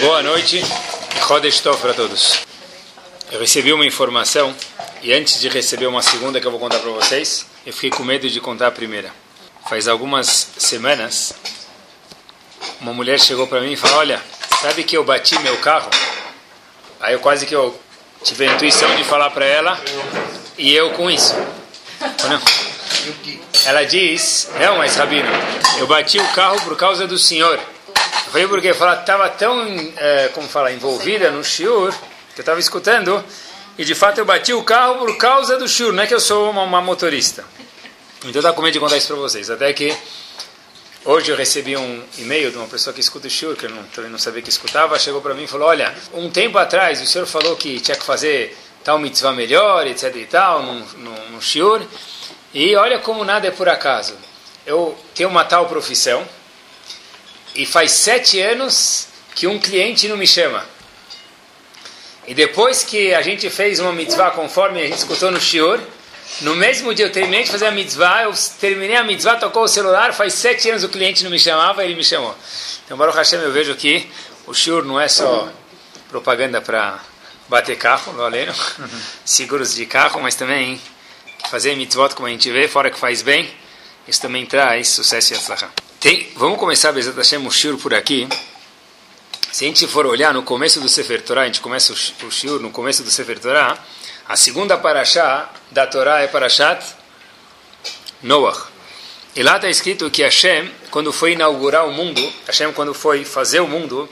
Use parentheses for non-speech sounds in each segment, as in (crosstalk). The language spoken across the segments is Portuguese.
Boa noite e Tov para todos. Eu recebi uma informação e antes de receber uma segunda que eu vou contar para vocês, eu fiquei com medo de contar a primeira. Faz algumas semanas, uma mulher chegou para mim e falou: Olha, sabe que eu bati meu carro? Aí eu quase que eu tive a intuição de falar para ela e eu com isso. Não. Ela diz: Não, mas Rabino, eu bati o carro por causa do senhor. Eu falei porque ela estava tão, é, como fala, envolvida no shiur, que eu estava escutando, e de fato eu bati o carro por causa do shiur, não é que eu sou uma, uma motorista. Então eu estava com medo de contar isso para vocês, até que hoje eu recebi um e-mail de uma pessoa que escuta o shiur, que eu não, também não sabia que escutava, chegou para mim e falou, olha, um tempo atrás o senhor falou que tinha que fazer tal mitzvah melhor, etc e tal, no, no, no shiur, e olha como nada é por acaso. Eu tenho uma tal profissão, e faz sete anos que um cliente não me chama. E depois que a gente fez uma mitzvah conforme a gente escutou no shiur, no mesmo dia eu terminei de fazer a mitzvah, eu terminei a mitzvah, tocou o celular, faz sete anos o cliente não me chamava, ele me chamou. Então, Baruch Hashem, eu vejo que o shiur não é só propaganda para bater carro, valendo, (laughs) seguros de carro, mas também fazer mitzvot como a gente vê, fora que faz bem, isso também traz sucesso e atzlachah. Tem, vamos começar Bezat Hashem o Shur por aqui. Se a gente for olhar no começo do Sefer Torah, a gente começa o Shur no começo do Sefer Torah, a segunda paraxá da Torá é Parashat Noach. E lá está escrito que Hashem, quando foi inaugurar o mundo, Hashem quando foi fazer o mundo,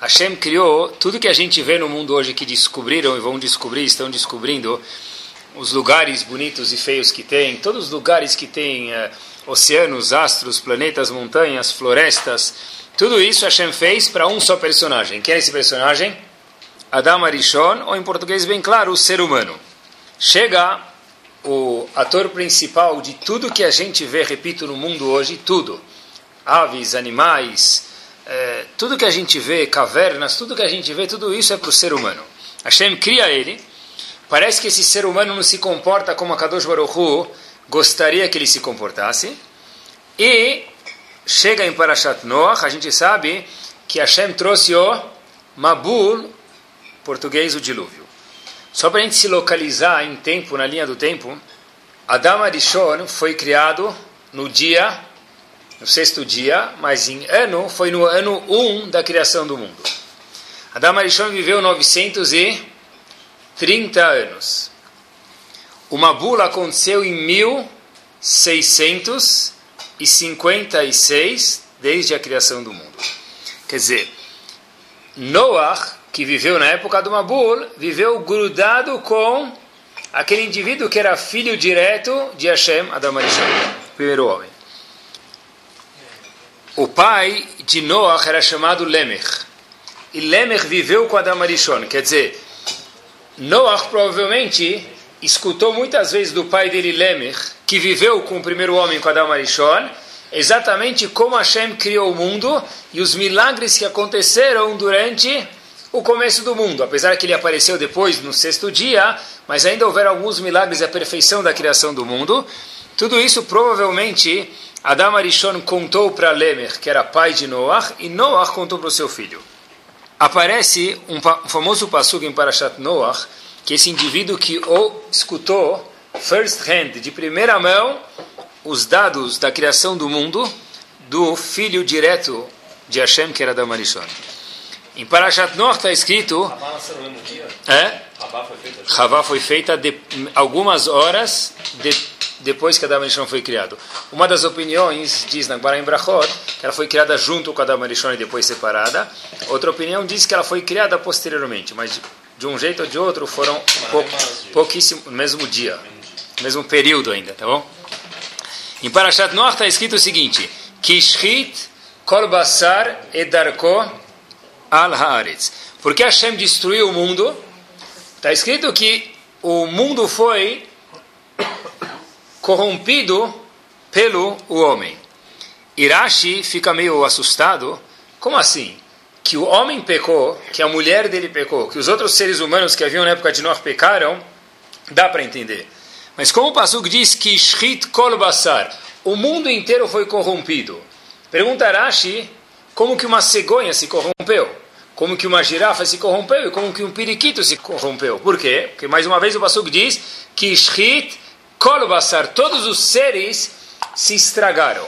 Hashem criou tudo que a gente vê no mundo hoje que descobriram e vão descobrir, estão descobrindo, os lugares bonitos e feios que tem, todos os lugares que tem... Uh, oceanos, astros, planetas, montanhas, florestas, tudo isso Hashem fez para um só personagem. Quem é esse personagem? Adam Arishon, ou em português bem claro, o ser humano. Chega o ator principal de tudo que a gente vê, repito, no mundo hoje, tudo. Aves, animais, é, tudo que a gente vê, cavernas, tudo que a gente vê, tudo isso é para o ser humano. Hashem cria ele. Parece que esse ser humano não se comporta como a Kadosh Baruch Hu gostaria que ele se comportasse. E chega em Parashat Noach, a gente sabe que Hashem trouxe o Mabul, português o dilúvio. Só para a gente se localizar em tempo, na linha do tempo, Adam Arishon foi criado no dia, no sexto dia, mas em ano, foi no ano 1 um da criação do mundo. Adam Arishon viveu 930 anos. Uma bula aconteceu em 1656, desde a criação do mundo. Quer dizer, Noah, que viveu na época do Mabul, viveu grudado com aquele indivíduo que era filho direto de Hashem, Adam Arishon, primeiro homem. O pai de Noah era chamado Lemech. E Lemech viveu com Adam Arishon. Quer dizer, Noah provavelmente escutou muitas vezes do pai dele, Lemech, que viveu com o primeiro homem, com Adam Arishon, exatamente como Hashem criou o mundo e os milagres que aconteceram durante o começo do mundo. Apesar que ele apareceu depois, no sexto dia, mas ainda houveram alguns milagres e a perfeição da criação do mundo. Tudo isso provavelmente Adam Arishon contou para Lemech, que era pai de Noah, e Noah contou para o seu filho. Aparece um, famoso passugo em Parashat Noah, que esse indivíduo que ou escutou first hand, de primeira mão, os dados da criação do mundo do filho direto de Hashem, que era da Marishon. Em Parashat Noach está escrito... É? Havá foi feita de, algumas horas de, depois que Adam Arishon foi criado. Uma das opiniões diz na Gemara em Brachot que ela foi criada junto com Adam Arishon e depois separada. Outra opinião diz que ela foi criada posteriormente, mas de um jeito ou de outro, foram pou, pouquíssimo, no mesmo dia, mesmo período ainda, tá bom? Em Parashat Noach está escrito o seguinte: Kishrit kol basar edarko al haaretz. Porque Hashem destruiu o mundo, está escrito que o mundo foi corrompido pelo o homem. Irashi fica meio assustado. Como assim? Que o homem pecou, que a mulher dele pecou, que os outros seres humanos que haviam na época de Noah pecaram, dá para entender. Mas como o Pasuk diz que Shrit Kol Basar, o mundo inteiro foi corrompido. Pergunta Rashi, como que uma cegonha se corrompeu? como que uma girafa se corrompeu e como que um periquito se corrompeu. Por quê? Porque mais uma vez o Pasuk diz que Shrit Kolbasar, todos os seres se estragaram.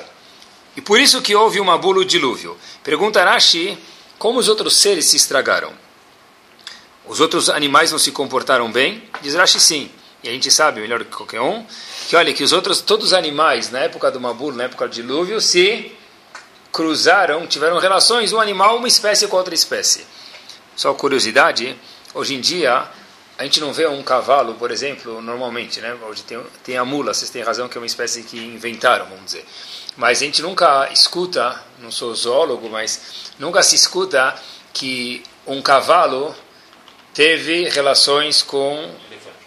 E por isso que houve uma bula dilúvio. Pergunta Rashi, como os outros seres se estragaram? Os outros animais não se comportaram bem? Diz Rashi sim. E a gente sabe, melhor que qualquer um, que olha, que os outros, todos os animais, na época do Mabul, na época do dilúvio, se cruzaram, tiveram relações, um animal, uma espécie com outra espécie. Só curiosidade, hoje em dia, a gente não vê um cavalo, por exemplo, normalmente, né? Hoje tem, tem a mula, vocês têm razão que é uma espécie que inventaram, vamos dizer. Mas a gente nunca escuta, não sou zoólogo, mas nunca se escuta que um cavalo teve relações com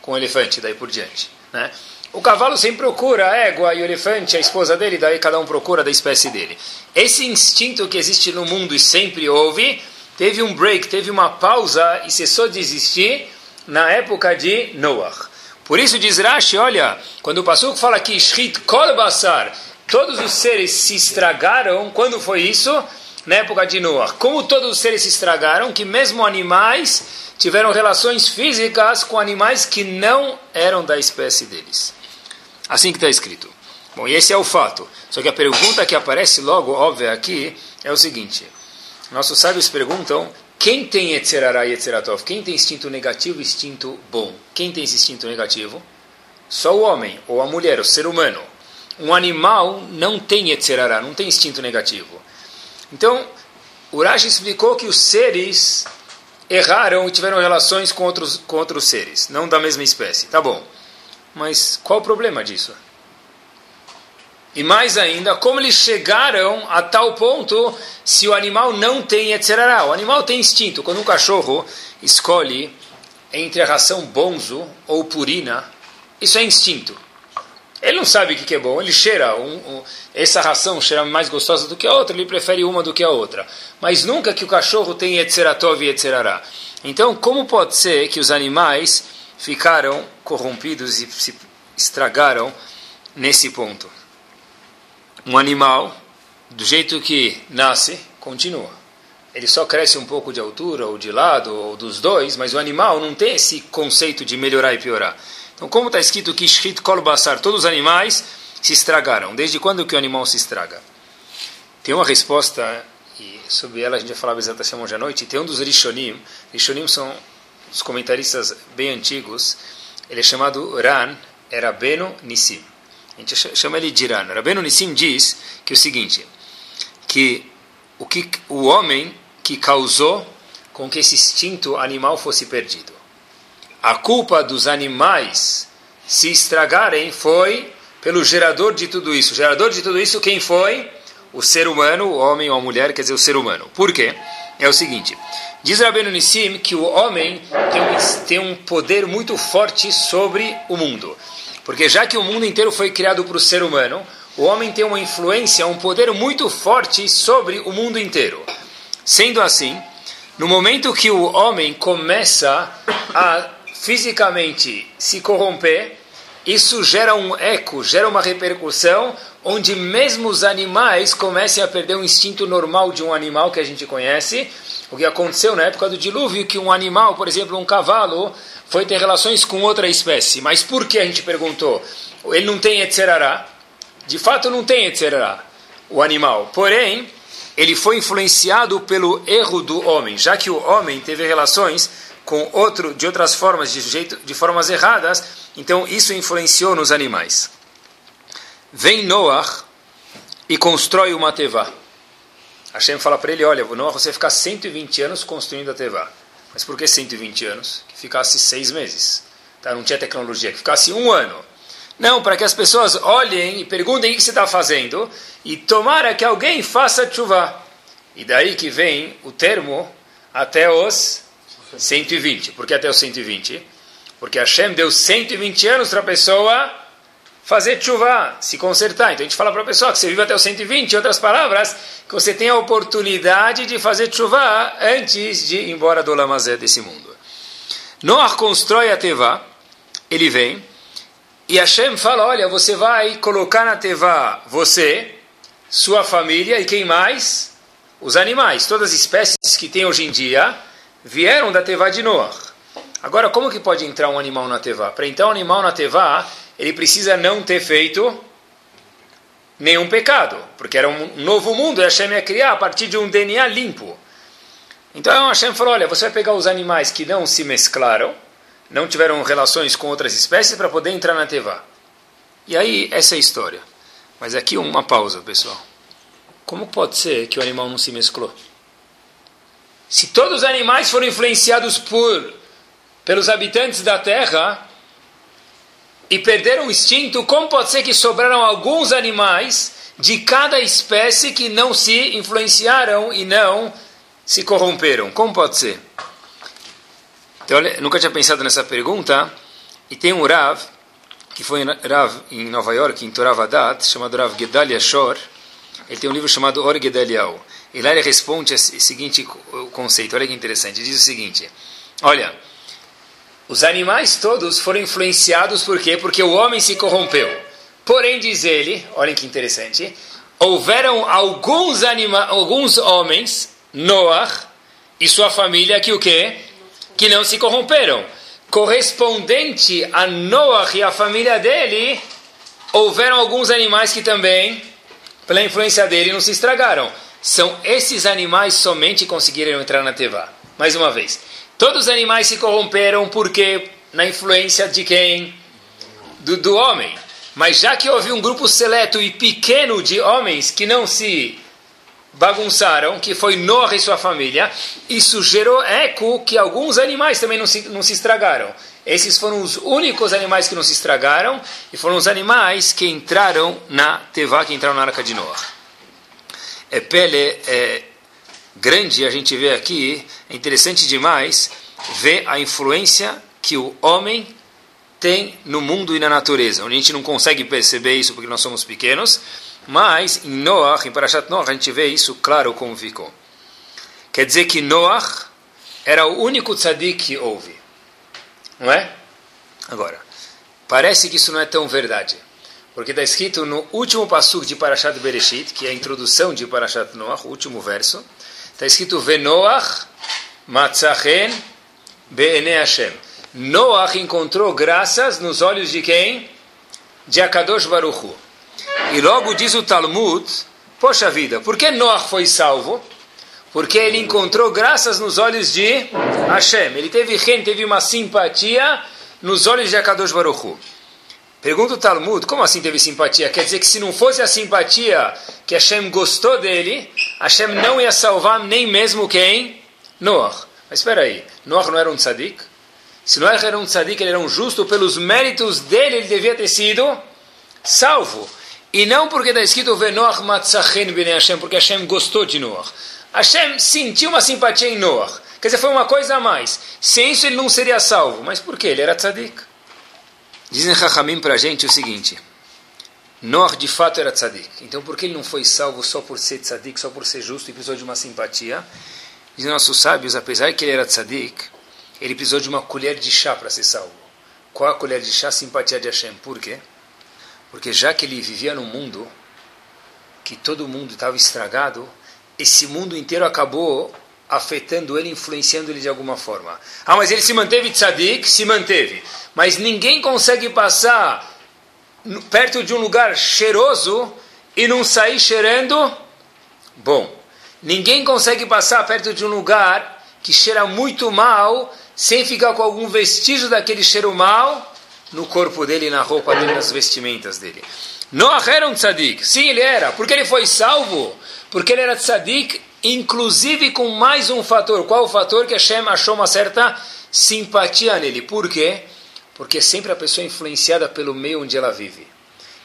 com o elefante, daí por diante. Né? O cavalo sempre procura a égua e o elefante, a esposa dele, daí cada um procura da espécie dele. Esse instinto que existe no mundo e sempre houve, teve um break, teve uma pausa e cessou de existir na época de Noah. Por isso diz Rashi, olha, quando o Passuco fala que Shrit Kol Basar, todos os seres se estragaram, quando foi isso? Na época de Noah. Como todos os seres se estragaram, que mesmo animais tiveram relações físicas com animais que não eram da espécie deles. Assim que está escrito. Bom, e esse é o fato. Só que a pergunta que aparece logo, óbvia aqui, é o seguinte. Nossos sábios perguntam, quem tem Etzerará e Etzeratov? Quem tem instinto negativo e instinto bom? Quem tem esse instinto negativo? Só o homem, ou a mulher, o ser humano. Um animal não tem Etzerará, não tem instinto negativo. Então, Urash explicou que os seres erraram e tiveram relações com outros, com outros seres, não da mesma espécie. Tá bom. Mas qual o problema disso? E mais ainda, como eles chegaram a tal ponto se o animal não tem etc. O animal tem instinto. Quando um cachorro escolhe entre a ração bonzo ou purina, isso é instinto. Ele não sabe o que é bom, ele cheira. Um, um, essa ração cheira mais gostosa do que a outra, ele prefere uma do que a outra. Mas nunca que o cachorro tem etzeratov e etzerará. Então, como pode ser que os animais ficaram corrompidos e se estragaram nesse ponto? Um animal, do jeito que nasce, continua. Ele só cresce um pouco de altura, ou de lado, ou dos dois, mas o animal não tem esse conceito de melhorar e piorar. Então, como está escrito que Shrit Kol todos os animais se estragaram. Desde quando que o animal se estraga? Tem uma resposta, e sobre ela a gente vai falar exatamente hoje à noite. Tem um dos Rishonim. Rishonim são os comentaristas bem antigos. Ele é chamado Ran, era Beno Nissim. A gente chama ele de Ran. Rabeno Nissim diz que é o seguinte, que o, que o homem que causou com que esse instinto animal fosse perdido a culpa dos animais se estragarem foi pelo gerador de tudo isso. O gerador de tudo isso, quem foi? O ser humano, o homem ou a mulher, quer dizer, o ser humano. Por quê? É o seguinte: diz Rabbeinu Nissim que o homem tem um, tem um poder muito forte sobre o mundo. Porque já que o mundo inteiro foi criado para o ser humano, o homem tem uma influência, um poder muito forte sobre o mundo inteiro. Sendo assim, no momento que o homem começa a fisicamente se corromper, isso gera um eco, gera uma repercussão, onde mesmo os animais comecem a perder o instinto normal de um animal que a gente conhece. O que aconteceu na época do dilúvio, que um animal, por exemplo, um cavalo, foi ter relações com outra espécie. Mas por que a gente perguntou? Ele não tem etzerará? De fato, não tem etzerará, o animal. Porém, ele foi influenciado pelo erro do homem, já que o homem teve relações com outro de outras formas, de jeito, de formas erradas, então isso influenciou nos animais. Vem Noah e constrói uma tevá. Hashem fala para ele, olha, Noah, você ficar 120 anos construindo a tevá. Mas por que 120 anos? Que ficasse seis meses. Tá? Não tinha tecnologia, que ficasse um ano. Não, para que as pessoas olhem e perguntem o que você está fazendo e tomara que alguém faça chuva. E daí que vem o termo até os 120. Por que até os 120? Porque Hashem deu 120 anos para a pessoa fazer chuva, se consertar. Então a gente fala para a pessoa que você vive até os 120, em outras palavras, que você tem a oportunidade de fazer chuva antes de ir embora do Lamazé desse mundo. Noah constrói a Teva, ele vem, e Hashem fala, olha, você vai colocar na Teva você, sua família e quem mais? Os animais, todas as espécies que tem hoje em dia vieram da Tevá de Noah. Agora, como que pode entrar um animal na Tevá? Para entrar um animal na Tevá, ele precisa não ter feito nenhum pecado, porque era um novo mundo e Hashem ia criar a partir de um DNA limpo. Então Hashem falou, olha, você vai pegar os animais que não se mesclaram, não tiveram relações com outras espécies para poder entrar na Tevá. E aí, essa é a história. Mas aqui uma pausa, pessoal. Como pode ser que o animal não se mesclou? Se todos os animais foram influenciados por pelos habitantes da Terra e perderam o instinto, como pode ser que sobraram alguns animais de cada espécie que não se influenciaram e não se corromperam? Como pode ser? Então, olha, nunca tinha pensado nessa pergunta. E tem um Rav, que foi Rav em Nova York, em Toravadat, chamado Rav Gedalia Shor. Ele tem um livro chamado Or Gedalial. Lá ele responde o seguinte conceito. Olha que interessante. Diz o seguinte: Olha, os animais todos foram influenciados por quê? Porque o homem se corrompeu. Porém, diz ele, olhem que interessante, houveram alguns, anima alguns homens, Noah e sua família, que o quê? Que não se corromperam. Correspondente a Noah e a família dele, houveram alguns animais que também, pela influência dele, não se estragaram. São esses animais somente conseguiram entrar na Tevá. Mais uma vez. Todos os animais se corromperam porque na influência de quem? Do, do homem. Mas já que houve um grupo seleto e pequeno de homens que não se bagunçaram, que foi Noah e sua família, isso gerou eco que alguns animais também não se, não se estragaram. Esses foram os únicos animais que não se estragaram e foram os animais que entraram na Tevá, que entraram na Arca de Noah. É pele, é, grande a gente vê aqui, é interessante demais ver a influência que o homem tem no mundo e na natureza. A gente não consegue perceber isso porque nós somos pequenos, mas em Noah, em Parashat Noah, a gente vê isso claro como ficou. Quer dizer que Noah era o único tzadik que houve. Não é? Agora, parece que isso não é tão verdade. Porque está escrito no último passo de Parashat Bereshit, que é a introdução de Parashat Noah, o último verso, Está escrito Venoach Matzachen Be'ene Hashem. Noach encontrou graças nos olhos de quem? De Akadosh Baruchu. E logo diz o Talmud, poxa vida, por que Noach foi salvo? Porque ele encontrou graças nos olhos de Hashem. Ele teve teve uma simpatia nos olhos de Akadosh Baruchu. Pergunta o Talmud, como assim teve simpatia? Quer dizer que se não fosse a simpatia que Hashem gostou dele, Hashem não ia salvar nem mesmo quem? Noah. Mas espera aí, Noah não era um tzadik? Se Noah era um tzadik, ele era um justo, pelos méritos dele ele devia ter sido salvo. E não porque está escrito Venoach Matzachen Bnei Hashem, porque Hashem gostou de Noah. Hashem sentiu uma simpatia em Noah. Quer dizer, foi uma coisa a mais. Sem isso ele não seria salvo. Mas por quê? Ele era tzadik. Dizem Rahamim para a gente o seguinte: Noah de fato era tzadik. Então por que ele não foi salvo só por ser tzadik, só por ser justo e precisou de uma simpatia? Dizem nossos sábios, apesar que ele era tzadik, ele precisou de uma colher de chá para ser salvo. Qual a colher de chá? Simpatia de Hashem. Por quê? Porque já que ele vivia num mundo que todo mundo estava estragado, esse mundo inteiro acabou afetando ele, influenciando ele de alguma forma. Ah, mas ele se manteve tzadik? Se manteve. Mas ninguém consegue passar perto de um lugar cheiroso e não sair cheirando bom. Ninguém consegue passar perto de um lugar que cheira muito mal sem ficar com algum vestígio daquele cheiro mal no corpo dele, na roupa dele, nas vestimentas dele. Noah era um tzadik. Sim, ele era. Porque ele foi salvo? Porque ele era tzadik inclusive com mais um fator. Qual o fator que Hashem achou uma certa simpatia nele? Por quê? Porque sempre a pessoa é influenciada pelo meio onde ela vive.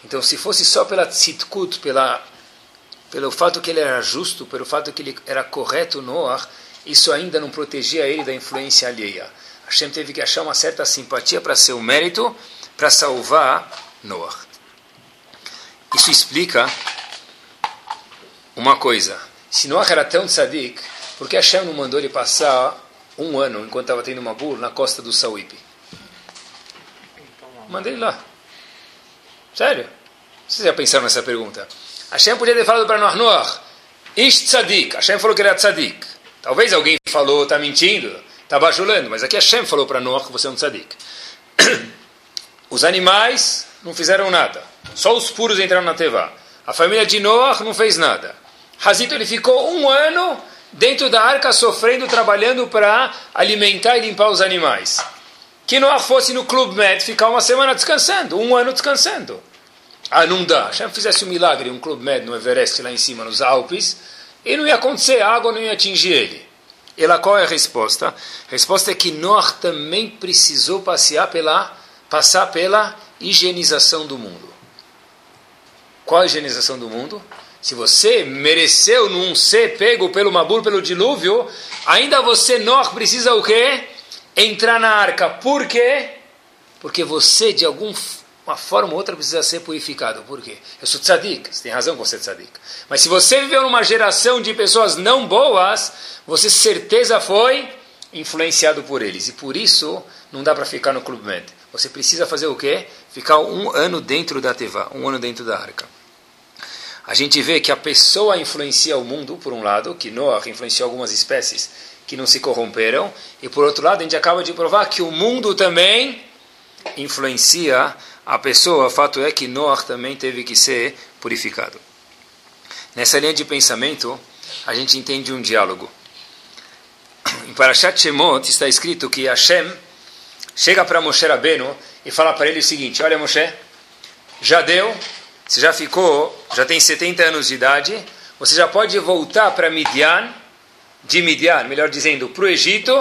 Então, se fosse só pela tzitkut, pela, pelo fato que ele era justo, pelo fato que ele era correto, Noah, isso ainda não protegia ele da influência alheia. Hashem teve que achar uma certa simpatia para seu mérito, para salvar Noah. Isso explica uma coisa. Se Noah era tão tzadik, por que Hashem não mandou ele passar um ano, enquanto estava tendo uma burra, na costa do Sauípe? Mandei ele lá. Sério? Vocês já pensaram nessa pergunta? Hashem podia ter falado para Noah, Noah, Ish tzadik. Hashem falou que era tzadik. Talvez alguém falou, está mentindo, está bajulando, mas aqui Hashem falou para Noah que você é um tzadik. (clears throat) Os animais não fizeram nada. Só os puros entraram na Tevá. A família de Noah não fez nada. Hazito ele ficou um ano dentro da arca sofrendo, trabalhando para alimentar e limpar os animais. Que Noah fosse no Clube Med ficar uma semana descansando, um ano descansando. Ah, não dá. Se fizesse um milagre, um Clube Med no Everest, lá em cima, nos Alpes, e não ia acontecer, a água não ia atingir ele. E lá qual é a resposta? A resposta é que Noah também precisou passear pela, passar pela higienização do mundo. Qual a higienização do mundo? Se você mereceu não ser pego pelo Mabur, pelo dilúvio, ainda você, Noah, precisa o quê? Entrar na arca. Por quê? Porque você, de alguma forma ou outra, precisa ser purificado. Por quê? Eu sou tzadik. Você tem razão que você é tzadik. Mas se você viveu numa geração de pessoas não boas, você certeza foi influenciado por eles. E por isso, não dá para ficar no Clube Med. Você precisa fazer o quê? Ficar um ano dentro da Teva, um ano dentro da arca. A gente vê que a pessoa influencia o mundo, por um lado, que Noah influenciou algumas espécies que não se corromperam, e por outro lado, a gente acaba de provar que o mundo também influencia a pessoa. O fato é que Noah também teve que ser purificado. Nessa linha de pensamento, a gente entende um diálogo. Em Parashat Shemot está escrito que Hashem chega para Moshe Rabbeinu e fala para ele o seguinte: Olha, Moshe, já deu, você já ficou, já tem 70 anos de idade, você já pode voltar para Midian, de Midian, melhor dizendo, para o Egito,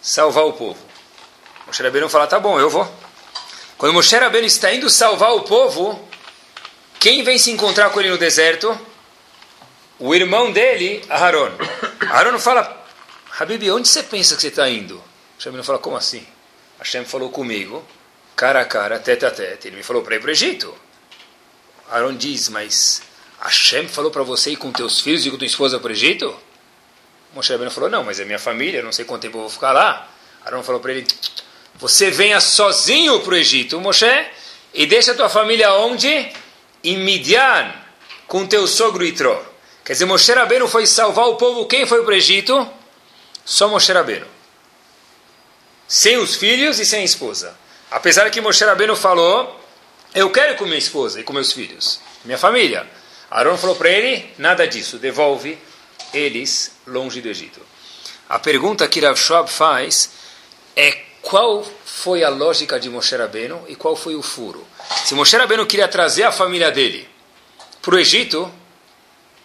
salvar o povo. Moshe Rabbeinu fala: Tá bom, eu vou. Quando Moshe Rabbeinu está indo salvar o povo, quem vem se encontrar com ele no deserto? O irmão dele, Aharon. Aharon fala: Habib, onde você pensa que você está indo? Moshe Rabbeinu fala: Como assim? Hashem falou comigo, cara a cara, tete a tete. Ele me falou para ir para o Egito. Aaron diz, mas Hashem falou para você ir com teus filhos e com tua esposa para o Egito? Moshe Rabbeinu falou, não, mas é minha família, não sei quanto tempo eu vou ficar lá. Aaron falou para ele, você venha sozinho para o Egito, Moshe, e deixa tua família onde? Em Midian, com teu sogro Itró. Quer dizer, Moshe Rabbeinu foi salvar o povo, quem foi para o Egito? Só Moshe Rabbeinu sem os filhos e sem a esposa. Apesar que Moshe Rabbeinu falou, eu quero ir com minha esposa e com meus filhos, minha família. Aaron falou para ele, nada disso, devolve eles longe do Egito. A pergunta que Rav Schwab faz é qual foi a lógica de Moshe Rabbeinu e qual foi o furo. Se Moshe Rabbeinu queria trazer a família dele para o Egito,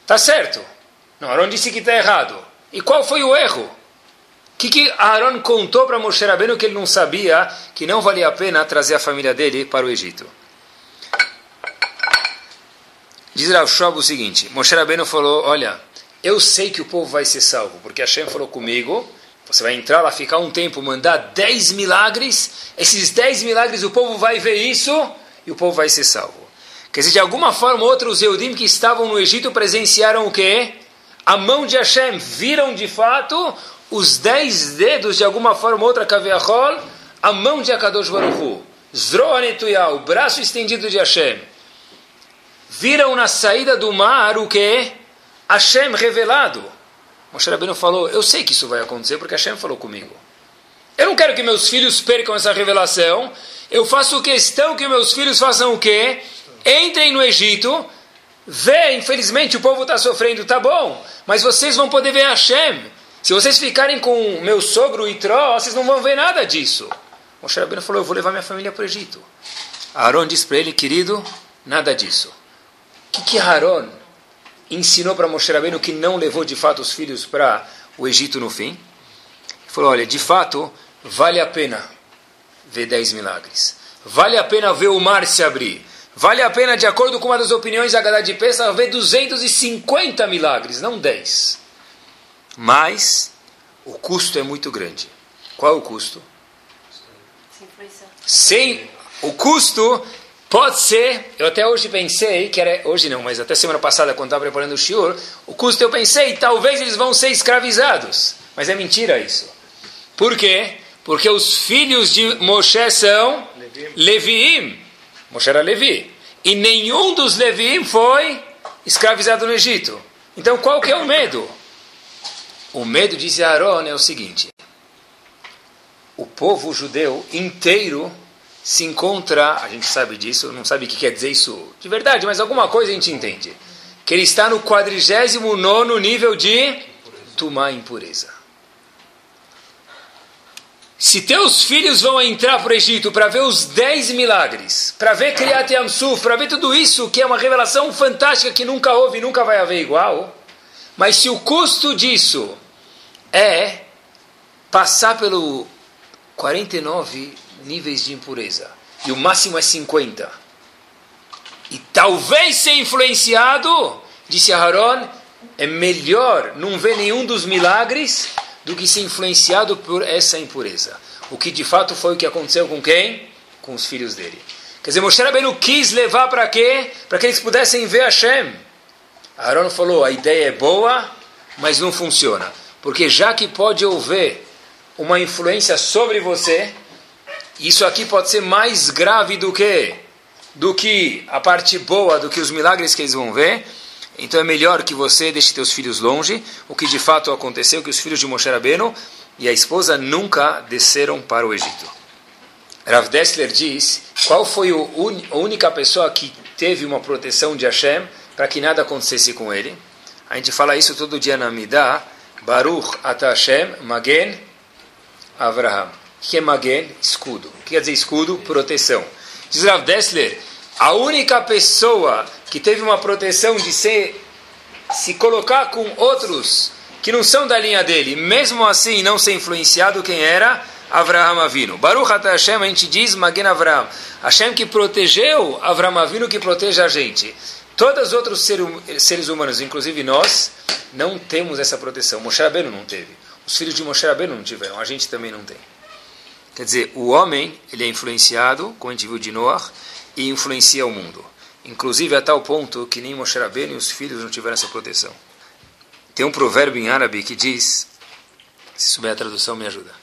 tá certo. Não, Aaron disse que está errado. E qual foi o erro? O que, que Aaron contou para Moshe Rabbeinu que ele não sabia que não valia a pena trazer a família dele para o Egito? Diz Rav o seguinte, Moshe Rabbeinu falou, olha, eu sei que o povo vai ser salvo, porque Hashem falou comigo, você vai entrar lá, ficar um tempo, mandar 10 milagres, esses 10 milagres o povo vai ver isso e o povo vai ser salvo. Quer dizer, de alguma forma ou outra, os Eudim que estavam no Egito presenciaram o quê? A mão de Hashem, viram de fato os dez dedos, de alguma forma ou outra, Kaviachol, a mão de Akadosh Baruch Hu, Zroanetuyah, o braço estendido de Hashem, viram na saída do mar o que? Hashem revelado. Moshe Rabbeinu falou, eu sei que isso vai acontecer porque Hashem falou comigo. Eu não quero que meus filhos percam essa revelação. Eu faço questão que meus filhos façam o quê? Entrem no Egito, vê, infelizmente o povo está sofrendo, tá bom, mas vocês vão poder ver Hashem. Se vocês ficarem com meu sogro Itró, vocês não vão ver nada disso. Moshe Rabbeinu falou, eu vou levar minha família para o Egito. Aaron disse para ele, querido, nada disso. O que, que Aaron ensinou para Moshe Rabbeinu que não levou de fato os filhos para o Egito no fim? Ele falou, olha, de fato, vale a pena ver dez milagres. Vale a pena ver o mar se abrir. Vale a pena, de acordo com uma das opiniões da Gadá de Pesach, ver 250 milagres, não 10. Mas o custo é muito grande. Qual é o custo? Sem o custo pode ser, eu até hoje pensei que era hoje não, mas até semana passada quando estava preparando o shiur, o custo eu pensei, talvez eles vão ser escravizados. Mas é mentira isso. Por quê? Porque os filhos de Moshe são Leviim. Moshe era Levi. E nenhum dos Leviim foi escravizado no Egito. Então qual que é o medo? O medo, disse Aaron, é o seguinte: o povo judeu inteiro se encontra, a gente sabe disso, não sabe o que quer dizer isso de verdade, mas alguma coisa a gente entende. Que ele está no 49 nível de tomar impureza. Se teus filhos vão entrar para o Egito para ver os 10 milagres, para ver Kriyat Yamsuf, para ver tudo isso, que é uma revelação fantástica que nunca houve e nunca vai haver igual, mas se o custo disso é passar pelo 49 níveis de impureza e o máximo é 50, e talvez ser influenciado, disse Aaron, é melhor não ver nenhum dos milagres do que ser influenciado por essa impureza. O que de fato foi o que aconteceu com quem? Com os filhos dele. Quer dizer, Moshe Rabbeinu quis levar para quê? Para que eles pudessem ver Hashem. Aaron falou, a ideia é boa, mas não funciona. Porque já que pode haver uma influência sobre você, isso aqui pode ser mais grave do que do que a parte boa, do que os milagres que eles vão ver. Então é melhor que você deixe teus filhos longe, o que de fato aconteceu, que os filhos de Moshe Rabbeinu e a esposa nunca desceram para o Egito. Rav Dessler diz, qual foi un, a única pessoa que teve uma proteção de Hashem para que nada acontecesse com ele? A gente fala isso todo dia na Midah, Baruch Ata Hashem Magen Avraham. Que Magen? Escudo. O que quer dizer escudo? Proteção. Diz Rav Dessler, a única pessoa que teve uma proteção de ser, se colocar com outros que não são da linha dele, mesmo assim não ser influenciado, quem era? Avraham Avinu. Baruch Ata Hashem, a gente diz Magen Avraham. Hashem que protegeu Avraham Avinu, que protege a gente. Todos os outros seres humanos, inclusive nós, não temos essa proteção. Moshe Rabbeinu não teve. Os filhos de Moshe Rabbeinu não tiveram. A gente também não tem. Quer dizer, o homem ele é influenciado, como a gente viu de Noah, e influencia o mundo. Inclusive a tal ponto que nem Moshe Rabbeinu e os filhos não tiveram essa proteção. Tem um provérbio em árabe que diz, se souber a tradução me ajuda.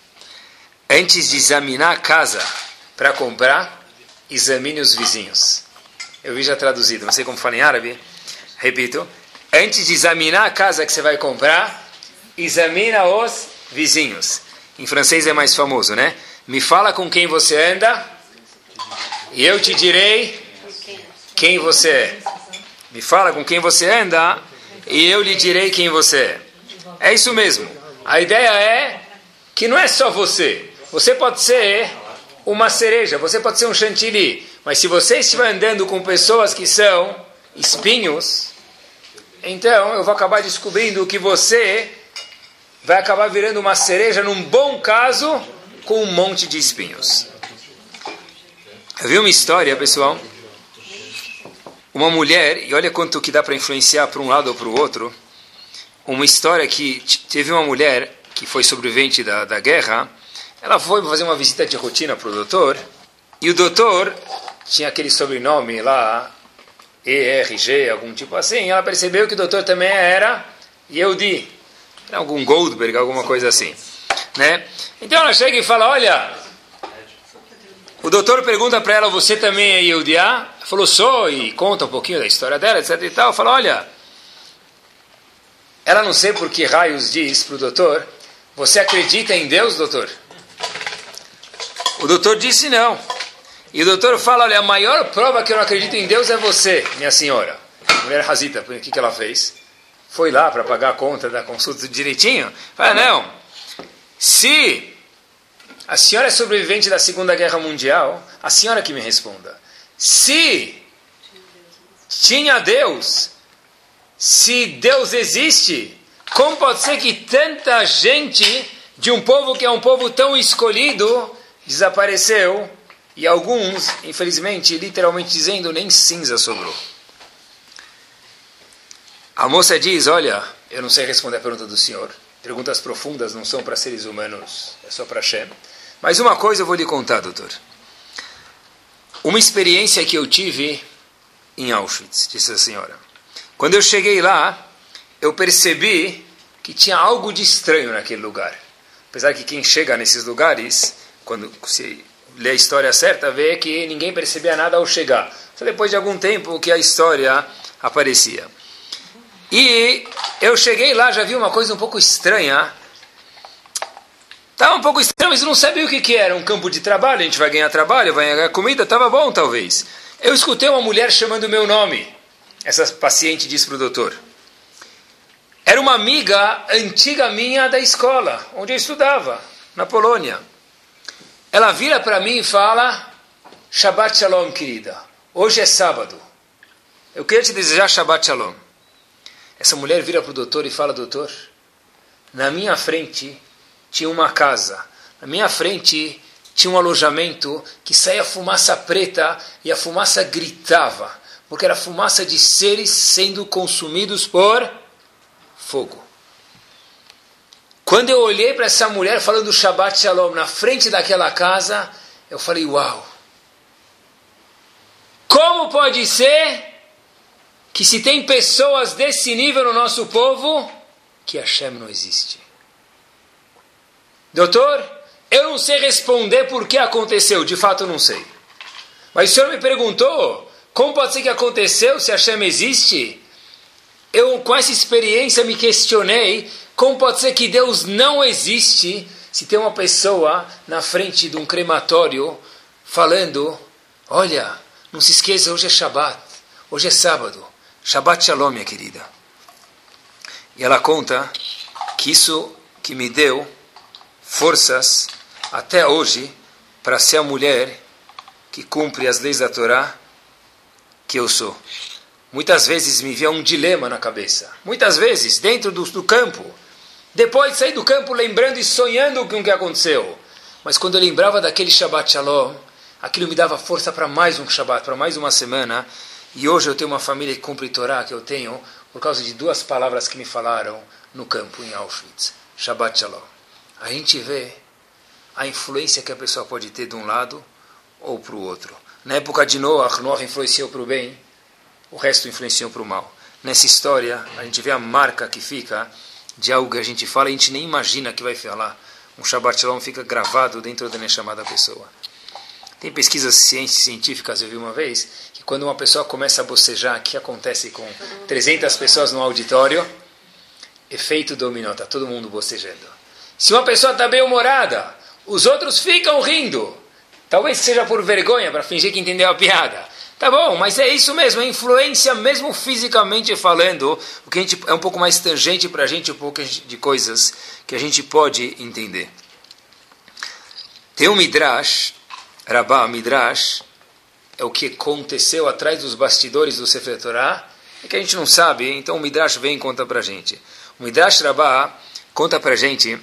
Antes de examinar a casa para comprar, examine os vizinhos. Eu vi já traduzido, não sei como fala em árabe. Repito. Antes de examinar a casa que você vai comprar, examina os vizinhos. Em francês é mais famoso, né? Me fala com quem você anda e eu te direi quem você é. Me fala com quem você anda e eu lhe direi quem você é. É isso mesmo. A ideia é que não é só você. Você pode ser uma cereja, você pode ser um chantilly, mas se você estiver andando com pessoas que são espinhos, então eu vou acabar descobrindo que você vai acabar virando uma cereja, num bom caso, com um monte de espinhos. Eu vi uma história, pessoal. Uma mulher, e olha quanto que dá para influenciar para um lado ou para o outro. Uma história que teve uma mulher que foi sobrevivente da, da guerra. Ela foi fazer uma visita de rotina para o doutor. E o doutor tinha aquele sobrenome lá, ERG, algum tipo assim. ela percebeu que o doutor também era Yehudi. Era algum Goldberg, alguma coisa assim. Né? Então ela chega e fala: Olha, o doutor pergunta para ela, você também é Yehudiá? Falou, sou, e conta um pouquinho da história dela, etc e tal. Fala, olha, ela não sei por que raios diz para o doutor, você acredita em Deus, doutor? O doutor disse não. E o doutor fala, olha, a maior prova que eu não acredito em Deus é você, minha senhora. A mulher Razita, o que, que ela fez? Foi lá para pagar a conta da consulta direitinho? Fala, não. Se a senhora é sobrevivente da Segunda Guerra Mundial? A senhora que me responda. Se tinha Deus, se Deus existe, como pode ser que tanta gente de um povo que é um povo tão escolhido desapareceu e alguns, infelizmente, literalmente dizendo, nem cinza sobrou? A moça diz: Olha, eu não sei responder a pergunta do senhor. Perguntas profundas não são para seres humanos, é só para Shem. Mas uma coisa eu vou lhe contar, doutor. Uma experiência que eu tive em Auschwitz, disse a senhora. Quando eu cheguei lá, eu percebi que tinha algo de estranho naquele lugar. Apesar que quem chega nesses lugares, quando se lê a história certa, vê que ninguém percebia nada ao chegar. Só depois de algum tempo que a história aparecia. E eu cheguei lá, já vi uma coisa um pouco estranha. Estava um pouco estranho, mas eu não sabia o que, que era. Um campo de trabalho, a gente vai ganhar trabalho, vai ganhar comida, estava bom talvez. Eu escutei uma mulher chamando meu nome. Essa paciente disse para o doutor. Era uma amiga antiga minha da escola, onde eu estudava, na Polônia. Ela vira para mim e fala: Shabbat Shalom, querida. Hoje é sábado. Eu queria te desejar Shabbat Shalom. Essa mulher vira para o doutor e fala: Doutor, na minha frente tinha uma casa. Na minha frente tinha um alojamento que saía fumaça preta e a fumaça gritava, porque era fumaça de seres sendo consumidos por fogo. Quando eu olhei para essa mulher falando Shabbat Shalom na frente daquela casa, eu falei: Uau! Como pode ser que se tem pessoas desse nível no nosso povo, que Hashem não existe? Doutor, eu não sei responder por que aconteceu, de fato não sei. Mas o senhor me perguntou, como pode ser que aconteceu se Hashem existe? Eu, com essa experiência, me questionei como pode ser que Deus não existe se tem uma pessoa na frente de um crematório falando: Olha, não se esqueça, hoje é Shabat, hoje é sábado. Shabbat Shalom, minha querida. E ela conta que isso que me deu forças até hoje para ser a mulher que cumpre as leis da Torá que eu sou. Muitas vezes me via um dilema na cabeça. Muitas vezes, dentro do, do campo. Depois de sair do campo, lembrando e sonhando com o que aconteceu. Mas quando eu lembrava daquele Shabbat Shalom, aquilo me dava força para mais um Shabbat, para mais uma semana. E hoje eu tenho uma família que cumpre Torá, que eu tenho, por causa de duas palavras que me falaram no campo, em Auschwitz. Shabbat Shalom a gente vê a influência que a pessoa pode ter de um lado ou para o outro. Na época de Noah, Noah influenciou para o bem, o resto influenciou para o mal. Nessa história, a gente vê a marca que fica de algo que a gente fala e a gente nem imagina que vai falar. Um Shabbat Shalom fica gravado dentro da chamada pessoa. Tem pesquisas científicas, eu vi uma vez, quando uma pessoa começa a bocejar, que acontece com 300 pessoas no auditório? Efeito dominó, está todo mundo bocejando. Se uma pessoa está bem-humorada, os outros ficam rindo. Talvez seja por vergonha, para fingir que entendeu a piada. Tá bom, mas é isso mesmo, é influência mesmo fisicamente falando, o que a gente, é um pouco mais tangente para a gente, um pouco de coisas que a gente pode entender. Tem um Midrash, Rabá Midrash, é o que aconteceu atrás dos bastidores do Sefer Torah, é que a gente não sabe, então o Midrash vem e conta para a gente. O Midrash Rabá conta para a gente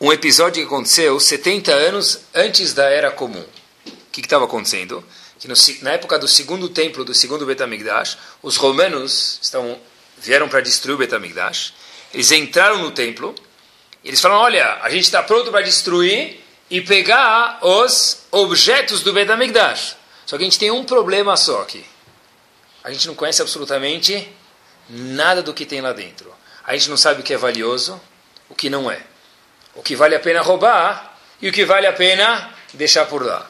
um episódio que aconteceu 70 anos antes da Era Comum. O que estava acontecendo? Que no, na época do segundo templo, do segundo Betamigdash, os romanos estão, vieram para destruir o Betamigdash. Eles entraram no templo eles falaram, olha, a gente está pronto para destruir e pegar os objetos do Betamigdash. Só que a gente tem um problema só aqui. A gente não conhece absolutamente nada do que tem lá dentro. A gente não sabe o que é valioso, o que não é o que vale a pena roubar e o que vale a pena deixar por lá.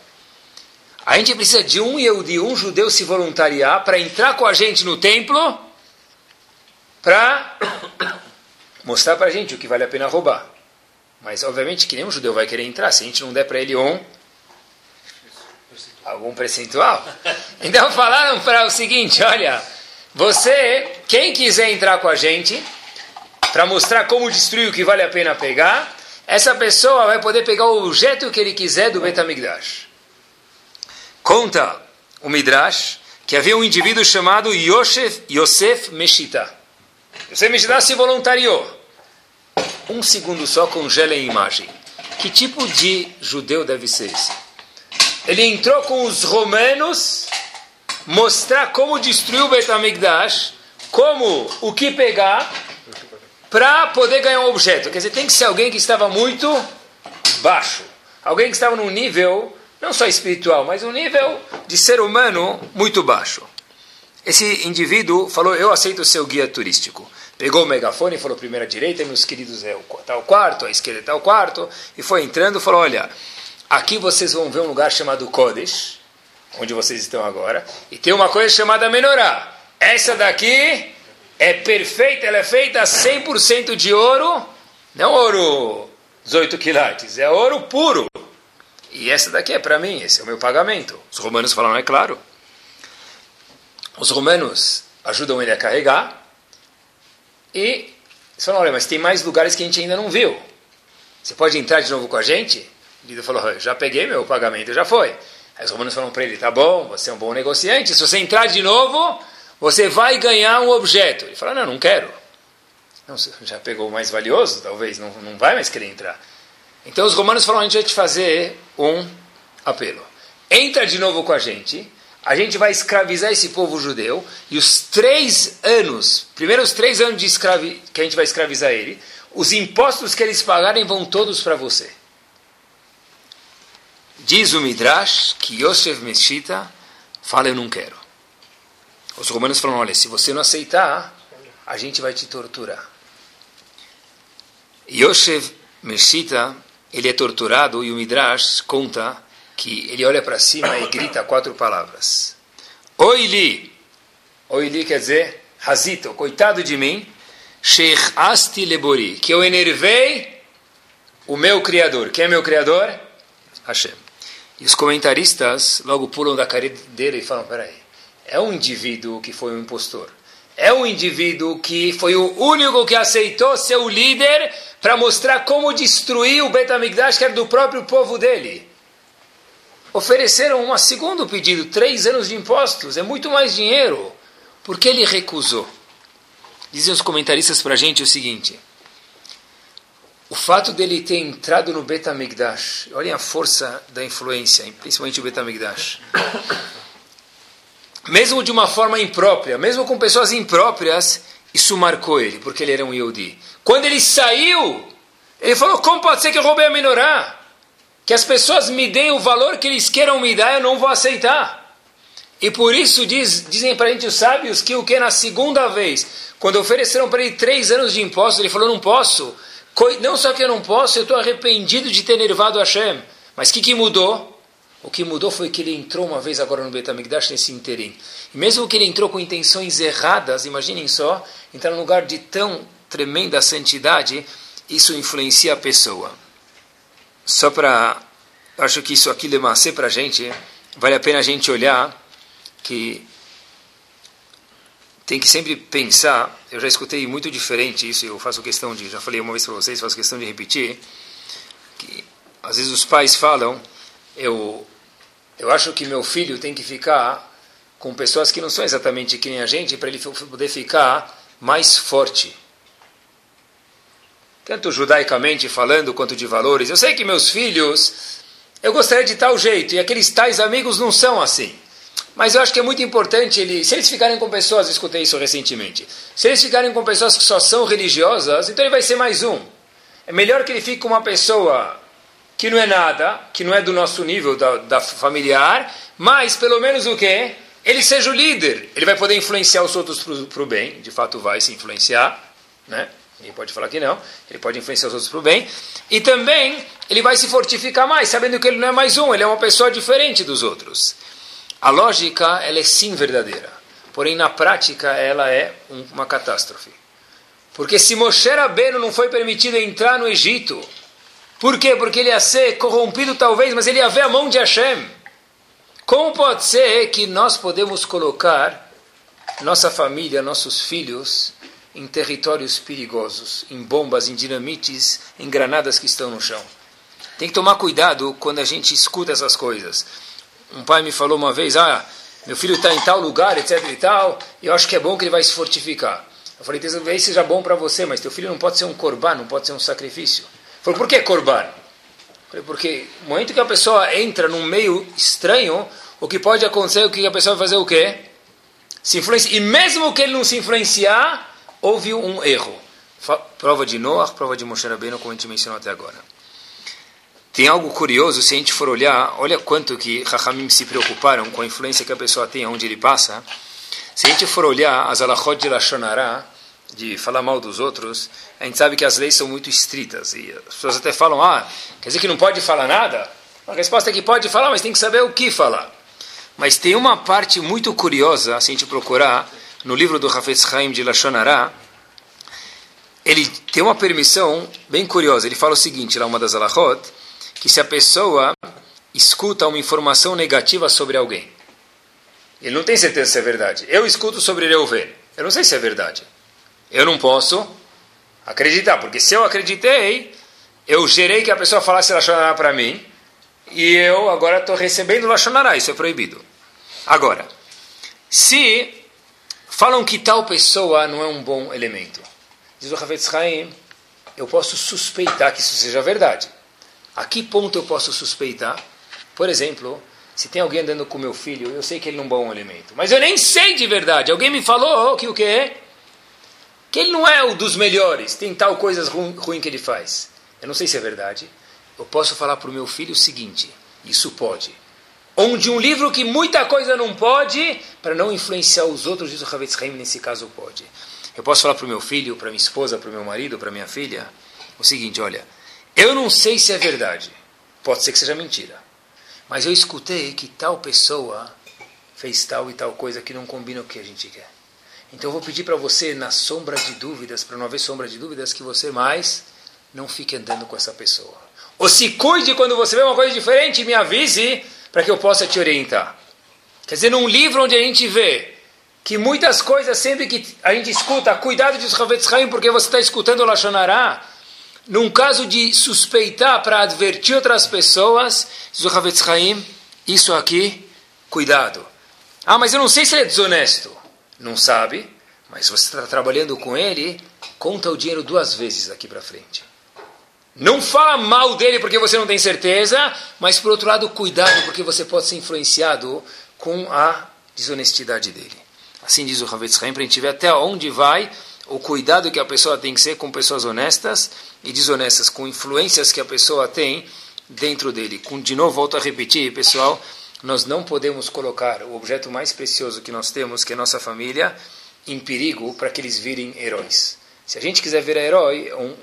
A gente precisa de um de um judeu se voluntariar para entrar com a gente no templo para (coughs) mostrar para a gente o que vale a pena roubar. Mas, obviamente, que nenhum judeu vai querer entrar se a gente não der para ele um algum percentual. (laughs) Então falaram para o seguinte, olha, você, quem quiser entrar com a gente, para mostrar como destruir o que vale a pena pegar, essa pessoa vai poder pegar o objeto que ele quiser do Betamigdash. Conta o Midrash que havia um indivíduo chamado Yosef, Yosef Meshita. Yosef Meshita se voluntariou. Um segundo só congela a imagem. Que tipo de judeu deve ser esse? Ele entrou com os romanos mostrar como destruir o Betamigdash, como o que pegar para poder ganhar um objeto. Quer dizer, tem que ser alguém que estava muito baixo. Alguém que estava num nível, não só espiritual, mas um nível de ser humano muito baixo. Esse indivíduo falou: Eu aceito o seu guia turístico. Pegou o megafone e falou: Primeira direita, meus queridos, é o tal quarto, a esquerda é tal quarto. E foi entrando e falou: Olha, aqui vocês vão ver um lugar chamado Kodesh, onde vocês estão agora, e tem uma coisa chamada Menorá. Essa daqui é perfeita, ela é feita 100% de ouro, não ouro 18 quilates, é ouro puro. E essa daqui é para mim, esse é o meu pagamento. Os romanos falaram, é claro. Os romanos ajudam ele a carregar e eles falaram, olha, mas tem mais lugares que a gente ainda não viu. Você pode entrar de novo com a gente? O líder falou, já peguei meu pagamento, já foi. Aí os romanos falaram para ele, tá bom, você é um bom negociante, se você entrar de novo, você vai ganhar um objeto. Ele falou, não, não quero. Não, já pegou o mais valioso, talvez, não, não vai mais querer entrar. Então os romanos falaram, a gente vai te fazer um apelo. Entra de novo com a gente, a gente vai escravizar esse povo judeu, e os três anos, primeiros três anos de escravi, que a gente vai escravizar ele, os impostos que eles pagarem vão todos para você. Diz o Midrash que Yosef Meshita fala, eu não quero. Os romanos falam, olha, se você não aceitar, a gente vai te torturar. Yosef Meshita, ele é torturado e o Midrash conta que ele olha para cima e grita quatro palavras. Oili. Oili quer dizer, Hazito, coitado de mim, Sheikh Asti Lebori, que eu enervei o meu Criador. Quem é meu Criador? Hashem. E os comentaristas logo pulam da cadeira e falam, peraí, é um indivíduo que foi um impostor. É um indivíduo que foi o único que aceitou ser o líder para mostrar como destruir o Betamigdash, que era do próprio povo dele. Ofereceram um segundo pedido, três anos de impostos, é muito mais dinheiro. Por que ele recusou? Dizem os comentaristas para a gente o seguinte: o fato dele ter entrado no Betamigdash, olhem a força da influência, principalmente o Betamigdash. Mesmo de uma forma imprópria, mesmo com pessoas impróprias, isso marcou ele, porque ele era um Yehudi. Quando ele saiu, ele falou: Como pode ser que eu roubei a menorá? Que as pessoas me deem o valor que eles queiram me dar, eu não vou aceitar. E por isso diz, dizem para a gente os sábios que o que na segunda vez, quando ofereceram para ele três anos de impostos, ele falou: Não posso. Não só que eu não posso, eu estou arrependido de ter nervado Hashem. Mas o que, que mudou? O que mudou foi que ele entrou uma vez agora no Betamigdash nesse interim. Mesmo que ele entrou com intenções erradas, imaginem só, entrar num lugar de tão tremenda santidade, isso influencia a pessoa. Só para. Acho que isso aqui lemacer para a gente, vale a pena a gente olhar que tem que sempre pensar. Eu já escutei muito diferente isso, eu faço questão de. Já falei uma vez para vocês, faço questão de repetir. Que às vezes os pais falam eu, eu acho que meu filho tem que ficar com pessoas que não são exatamente que nem a gente, para ele poder ficar mais forte. Tanto judaicamente falando, quanto de valores. Eu sei que meus filhos, eu gostaria de tal jeito, e aqueles tais amigos não são assim. Mas eu acho que é muito importante, ele, se eles ficarem com pessoas, escutei isso recentemente, se eles ficarem com pessoas que só são religiosas, então ele vai ser mais um. É melhor que ele fique com uma pessoa que não é nada, que não é do nosso nível da, da familiar, mas pelo menos o que? Ele seja o líder. Ele vai poder influenciar os outros para o bem, de fato vai se influenciar, né? Ninguém pode falar que não. Ele pode influenciar os outros para o bem. E também ele vai se fortificar mais, sabendo que ele não é mais um, ele é uma pessoa diferente dos outros. A lógica, ela é sim verdadeira. Porém, na prática, ela é uma catástrofe. Porque se Moshe Rabbeinu não foi permitido entrar no Egito, por quê? Porque ele ia ser corrompido talvez, mas ele ia ver a mão de Hashem. Como pode ser que nós podemos colocar nossa família, nossos filhos, em territórios perigosos, em bombas, em dinamites, em granadas que estão no chão? Tem que tomar cuidado quando a gente escuta essas coisas. Um pai me falou uma vez, ah, meu filho está em tal lugar, etc e tal, e eu acho que é bom que ele vai se fortificar. Eu falei, talvez seja bom para você, mas teu filho não pode ser um corban, não pode ser um sacrifício. Falei, por que corban? Falei, porque no momento que a pessoa entra num meio estranho, o que pode acontecer é que a pessoa vai fazer o quê? Se. E mesmo que ele não se influenciar, houve um erro. Prova de Noah, prova de Moshe Rabbeinu, como a gente mencionou até agora. Tem algo curioso, se a gente for olhar, olha quanto que Rahamim se preocuparam com a influência que a pessoa tem onde ele passa. Se a gente for olhar as alachot de Lashonará, de falar mal dos outros, a gente sabe que as leis são muito estritas. E as pessoas até falam, ah, quer dizer que não pode falar nada? A resposta é que pode falar, mas tem que saber o que falar. Mas tem uma parte muito curiosa, se a gente procurar, no livro do Hafetz Haim de Lashonará, ele tem uma permissão bem curiosa. Ele fala o seguinte, lá uma das alahot, que se a pessoa escuta uma informação negativa sobre alguém, ele não tem certeza se é verdade. Eu escuto sobre Reuven. Eu não sei se é verdade. Eu não posso acreditar, porque se eu acreditei, eu gerei que a pessoa falasse Lashonará para mim, e eu agora estou recebendo Lashonará. Isso é proibido. Agora, se falam que tal pessoa não é um bom elemento, diz o Havetz Haim, eu posso suspeitar que isso seja verdade. A que ponto eu posso suspeitar? Por exemplo, se tem alguém andando com meu filho, eu sei que ele não é um bom elemento, mas eu nem sei de verdade. Alguém me falou que o quê? Que ele não é o dos melhores, tem tal coisas ruim, ruim que ele faz. Eu não sei se é verdade. Eu posso falar para o meu filho o seguinte: isso pode. Onde um livro que muita coisa não pode, para não influenciar os outros, diz o Havetz Haim, nesse caso pode. Eu posso falar para o meu filho, para minha esposa, para o meu marido, para minha filha, o seguinte: olha, eu não sei se é verdade, pode ser que seja mentira, mas eu escutei que tal pessoa fez tal e tal coisa que não combina o que a gente quer. Então eu vou pedir para você, na sombra de dúvidas, para não haver sombra de dúvidas, que você mais não fique andando com essa pessoa. Ou se cuide quando você vê uma coisa diferente, me avise para que eu possa te orientar. Quer dizer, num livro onde a gente vê que muitas coisas, sempre que a gente escuta, cuidado de Havetz Haim, porque você está escutando o Lashonará, num caso de suspeitar para advertir outras pessoas, diz o Havetz Haim, isso aqui, cuidado. Ah, mas eu não sei se ele é desonesto. Não sabe, mas você está trabalhando com ele, conta o dinheiro duas vezes daqui para frente. Não fala mal dele porque você não tem certeza, mas por outro lado, cuidado porque você pode ser influenciado com a desonestidade dele. Assim diz o Havetz Haim, para a gente ver até onde vai o cuidado que a pessoa tem que ser com pessoas honestas e desonestas, com influências que a pessoa tem dentro dele. Com, de novo, volto a repetir, pessoal, nós não podemos colocar o objeto mais precioso que nós temos, que é nossa família, em perigo para que eles virem heróis. Se a gente quiser virar herói, um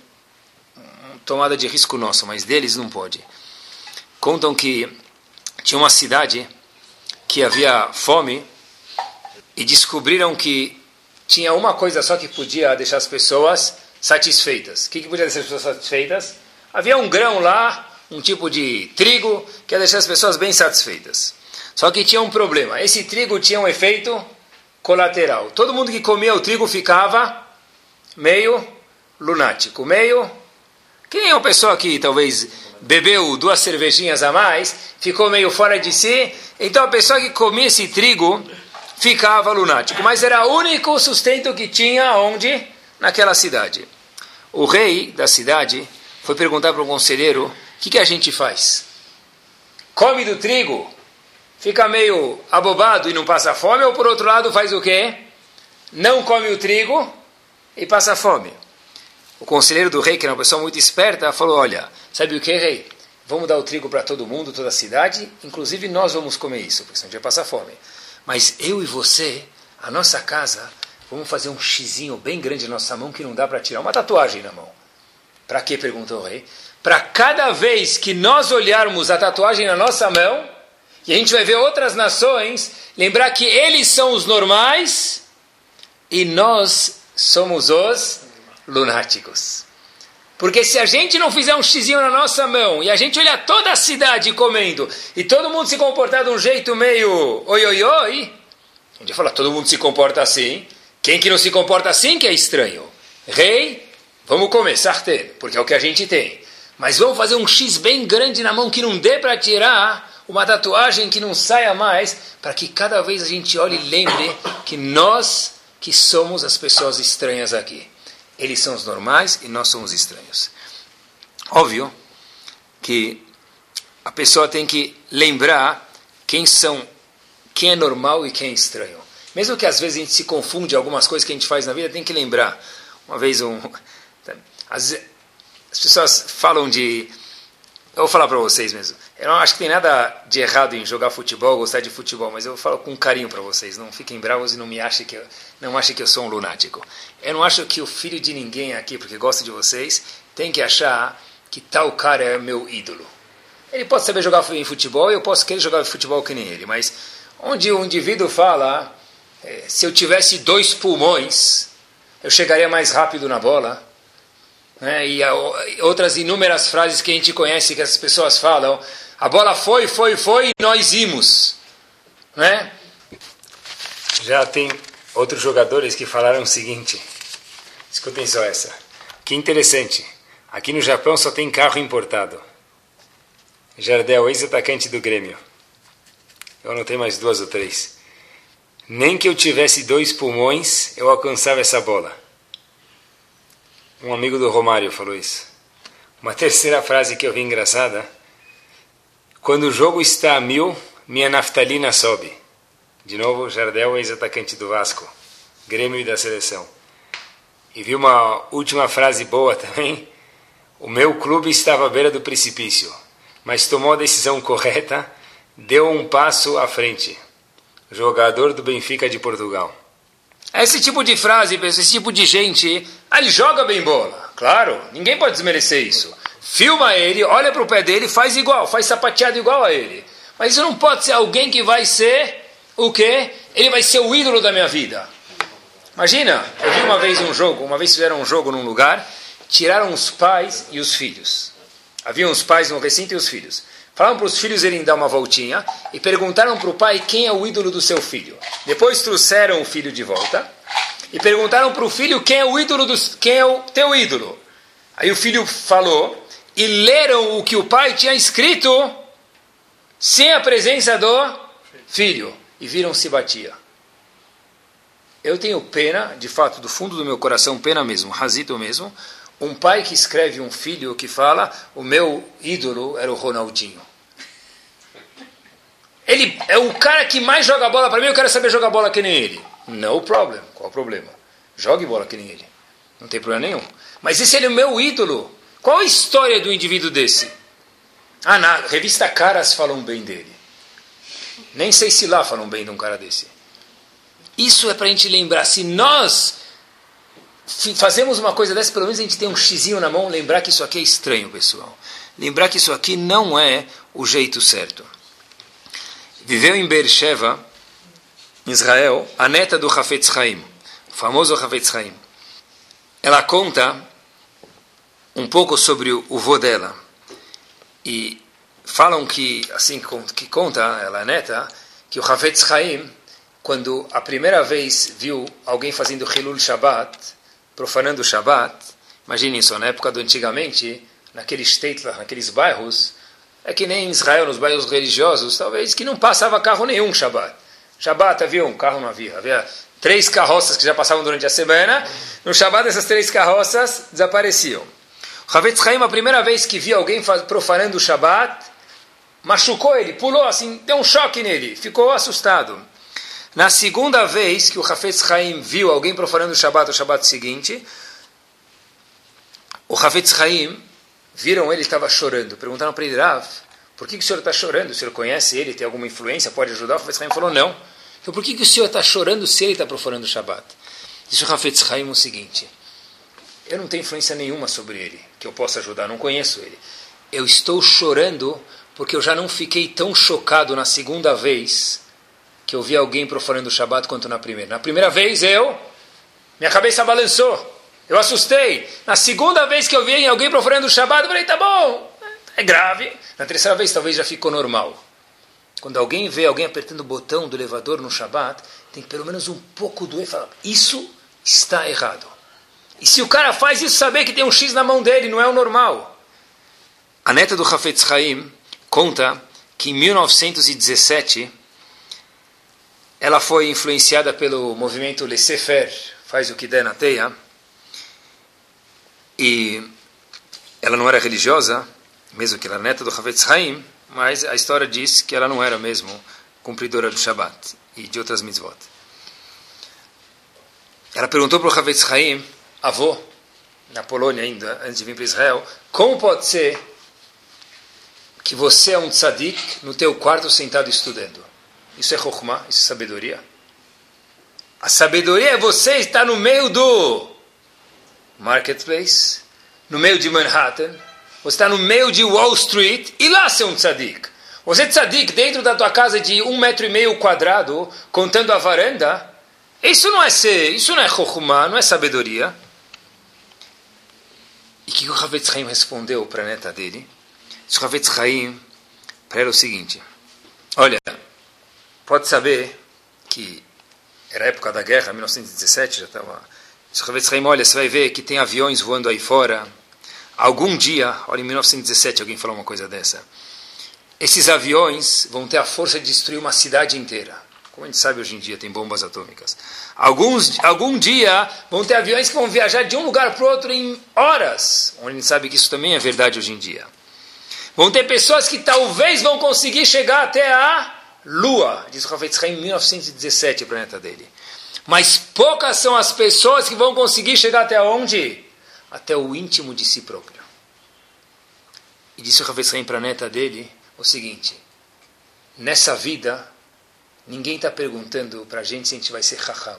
tomada de risco nosso, mas deles não pode. Contam que tinha uma cidade que havia fome e descobriram que tinha uma coisa só que podia deixar as pessoas satisfeitas. O que, que podia deixar as pessoas satisfeitas? Havia um grão lá, um tipo de trigo, que ia deixar as pessoas bem satisfeitas. Só que tinha um problema. Esse trigo tinha um efeito colateral. Todo mundo que comia o trigo ficava meio lunático, meio quem é uma pessoa que talvez bebeu duas cervejinhas a mais, ficou meio fora de si, então a pessoa que comia esse trigo ficava lunático. Mas era o único sustento que tinha onde? Naquela cidade. O rei da cidade foi perguntar para o conselheiro: o que, que a gente faz? Come do trigo, fica meio abobado e não passa fome, ou por outro lado faz o quê? Não come o trigo e passa fome. O conselheiro do rei, que era uma pessoa muito esperta, falou: Olha, sabe o que, rei? Vamos dar o trigo para todo mundo, toda a cidade, inclusive nós vamos comer isso, porque senão a gente vai passar fome. Mas eu e você, a nossa casa, vamos fazer um xizinho bem grande na nossa mão que não dá para tirar uma tatuagem na mão. Para quê? perguntou o rei. Para cada vez que nós olharmos a tatuagem na nossa mão, e a gente vai ver outras nações, lembrar que eles são os normais e nós somos os lunáticos. Porque se a gente não fizer um xizinho na nossa mão e a gente olhar toda a cidade comendo e todo mundo se comportar de um jeito meio oi oi oi, a gente fala, todo mundo se comporta assim. Quem que não se comporta assim que é estranho? Rei, vamos começar ter, porque é o que a gente tem. Mas vamos fazer um X bem grande na mão que não dê para tirar, uma tatuagem que não saia mais, para que cada vez a gente olhe e lembre que nós que somos as pessoas estranhas aqui. Eles são os normais e nós somos estranhos. Óbvio que a pessoa tem que lembrar quem são, quem é normal e quem é estranho. Mesmo que às vezes a gente se confunde algumas coisas que a gente faz na vida, tem que lembrar. Uma vez um, (laughs) as, as pessoas falam de eu vou falar para vocês mesmo. Eu não acho que tem nada de errado em jogar futebol, gostar de futebol, mas eu falo com carinho para vocês. Não fiquem bravos e não me achem que eu, não achem que eu sou um lunático. Eu não acho que o filho de ninguém aqui, porque gosta de vocês, tem que achar que tal cara é meu ídolo. Ele pode saber jogar em futebol, eu posso querer jogar futebol que nem ele, mas onde o indivíduo fala É, se eu tivesse dois pulmões, eu chegaria mais rápido na bola. Né? E outras inúmeras frases que a gente conhece que as pessoas falam. A bola foi, foi, foi e nós imos. Né? Já tem outros jogadores que falaram o seguinte. Escutem só essa. Que interessante. Aqui no Japão só tem carro importado. Jardel, ex-atacante do Grêmio. Eu anotei mais duas ou três. Nem que eu tivesse dois pulmões, eu alcançava essa bola. Um amigo do Romário falou isso. Uma (laughs) terceira frase que eu vi engraçada. Quando o jogo está a mil, minha naftalina sobe. De novo, Jardel, ex-atacante do Vasco, Grêmio e da seleção. E vi uma última frase boa também. O meu clube estava à beira do precipício, mas tomou a decisão correta, deu um passo à frente. Jogador do Benfica de Portugal. Esse tipo de frase, esse tipo de gente, ah, ele joga bem bola. Claro, ninguém pode desmerecer isso. Filma ele, olha para o pé dele, faz igual, faz sapateado igual a ele. Mas isso não pode ser alguém que vai ser o quê? Ele vai ser o ídolo da minha vida. Imagina, eu vi uma vez um jogo, uma vez fizeram um jogo num lugar, tiraram os pais e os filhos. Havia os pais no recinto e os filhos. Falaram para os filhos irem dar uma voltinha e perguntaram para o pai quem é o ídolo do seu filho. Depois trouxeram o filho de volta e perguntaram para o filho quem é o ídolo dos, quem é o teu ídolo. Aí o filho falou e leram o que o pai tinha escrito sem a presença do filho e viram se batia. Eu tenho pena, de fato, do fundo do meu coração, pena mesmo, razito mesmo, um pai que escreve um filho que fala: o meu ídolo era o Ronaldinho. Ele é o cara que mais joga bola para mim, eu quero saber jogar bola que nem ele. No problem. Qual o problema? Jogue bola que nem ele. Não tem problema nenhum. Mas esse ele é o meu ídolo. Qual a história do indivíduo desse? Ah, na revista Caras falam bem dele. Nem sei se lá falam bem de um cara desse. Isso é para a gente lembrar. Se nós fazemos uma coisa dessa, pelo menos a gente tem um xizinho na mão, lembrar que isso aqui é estranho, pessoal. Lembrar que isso aqui não é o jeito certo. Viveu em Beersheba, Israel, a neta do Hafetz Haim, o famoso Hafetz Haim. Ela conta um pouco sobre o, o vô dela. E falam que, assim que conta, ela é neta, que o Hafetz Haim, quando a primeira vez viu alguém fazendo Hilul Shabbat, profanando o Shabbat, imaginem só, na época do antigamente, naqueles tetlas, naqueles bairros, é que nem em Israel, nos bairros religiosos, talvez, que não passava carro nenhum Shabbat. Shabbat havia um carro, não havia. Havia três carroças que já passavam durante a semana. No Shabbat, essas três carroças desapareciam. Havetz Haim, a primeira vez que viu alguém profanando o Shabbat, machucou ele, pulou assim, deu um choque nele, ficou assustado. Na segunda vez que o Hafetz Haim viu alguém profanando o Shabbat, o Shabbat seguinte, o Hafetz Haim viram ele estava chorando. Perguntaram para ele, Rav, por que, que o senhor está chorando? O senhor conhece ele, tem alguma influência, pode ajudar? O Hafetz Haim falou, não. Então por que, que o senhor está chorando se ele está profanando o Shabat? Disse o Hafetz Haim o seguinte, eu não tenho influência nenhuma sobre ele, que eu possa ajudar, não conheço ele. Eu estou chorando porque eu já não fiquei tão chocado na segunda vez que eu vi alguém profanando o Shabat quanto na primeira. Na primeira vez eu, minha cabeça balançou. Eu assustei. Na segunda vez que eu vi alguém profanando o Shabbat, eu falei, tá bom, é grave. Na terceira vez talvez já ficou normal. Quando alguém vê alguém apertando o botão do elevador no Shabbat, tem pelo menos um pouco doer e falar, isso está errado. E se o cara faz isso, saber que tem um X na mão dele, não é o normal. A neta do Hafetz Haim conta que em 1917 ela foi influenciada pelo movimento Laissez-faire, faz o que der na teia, e ela não era religiosa, mesmo que ela era neta do Havetz Haim, mas a história diz que ela não era mesmo cumpridora do Shabat e de outras mitzvot. Ela perguntou para o Havetz Haim, avô, na Polônia ainda, antes de vir para Israel, como pode ser que você é um tzadik no teu quarto sentado estudando? Isso é chokhmah, isso é sabedoria. A sabedoria é você estar no meio do Marketplace, no meio de Manhattan, você está no meio de Wall Street e lá ser um tzadik. Você é tzadik dentro da tua casa de um metro e meio quadrado, contando a varanda, Isso não é ser, isso não é chokhmah, não é sabedoria. E que o Havetz Haim respondeu para a neta dele? O Havetz Haim para ela o seguinte: Olha, pode saber que era a época da guerra, 1917, já estava. O Havetz Haim, olha, você vai ver que tem aviões voando aí fora. Algum dia, olha, em 1917 alguém falou uma coisa dessa. Esses aviões vão ter a força de destruir uma cidade inteira. Como a gente sabe hoje em dia, tem bombas atômicas. Alguns, algum dia vão ter aviões que vão viajar de um lugar para o outro em horas. Onde a gente sabe que isso também é verdade hoje em dia. Vão ter pessoas que talvez vão conseguir chegar até a Lua, diz o Rafael em 1917, o planeta dele. Mas poucas são as pessoas que vão conseguir chegar até onde? Até o íntimo de si próprio. E disse o Rafael a neta dele o seguinte: nessa vida Ninguém está perguntando para a gente se a gente vai ser raham.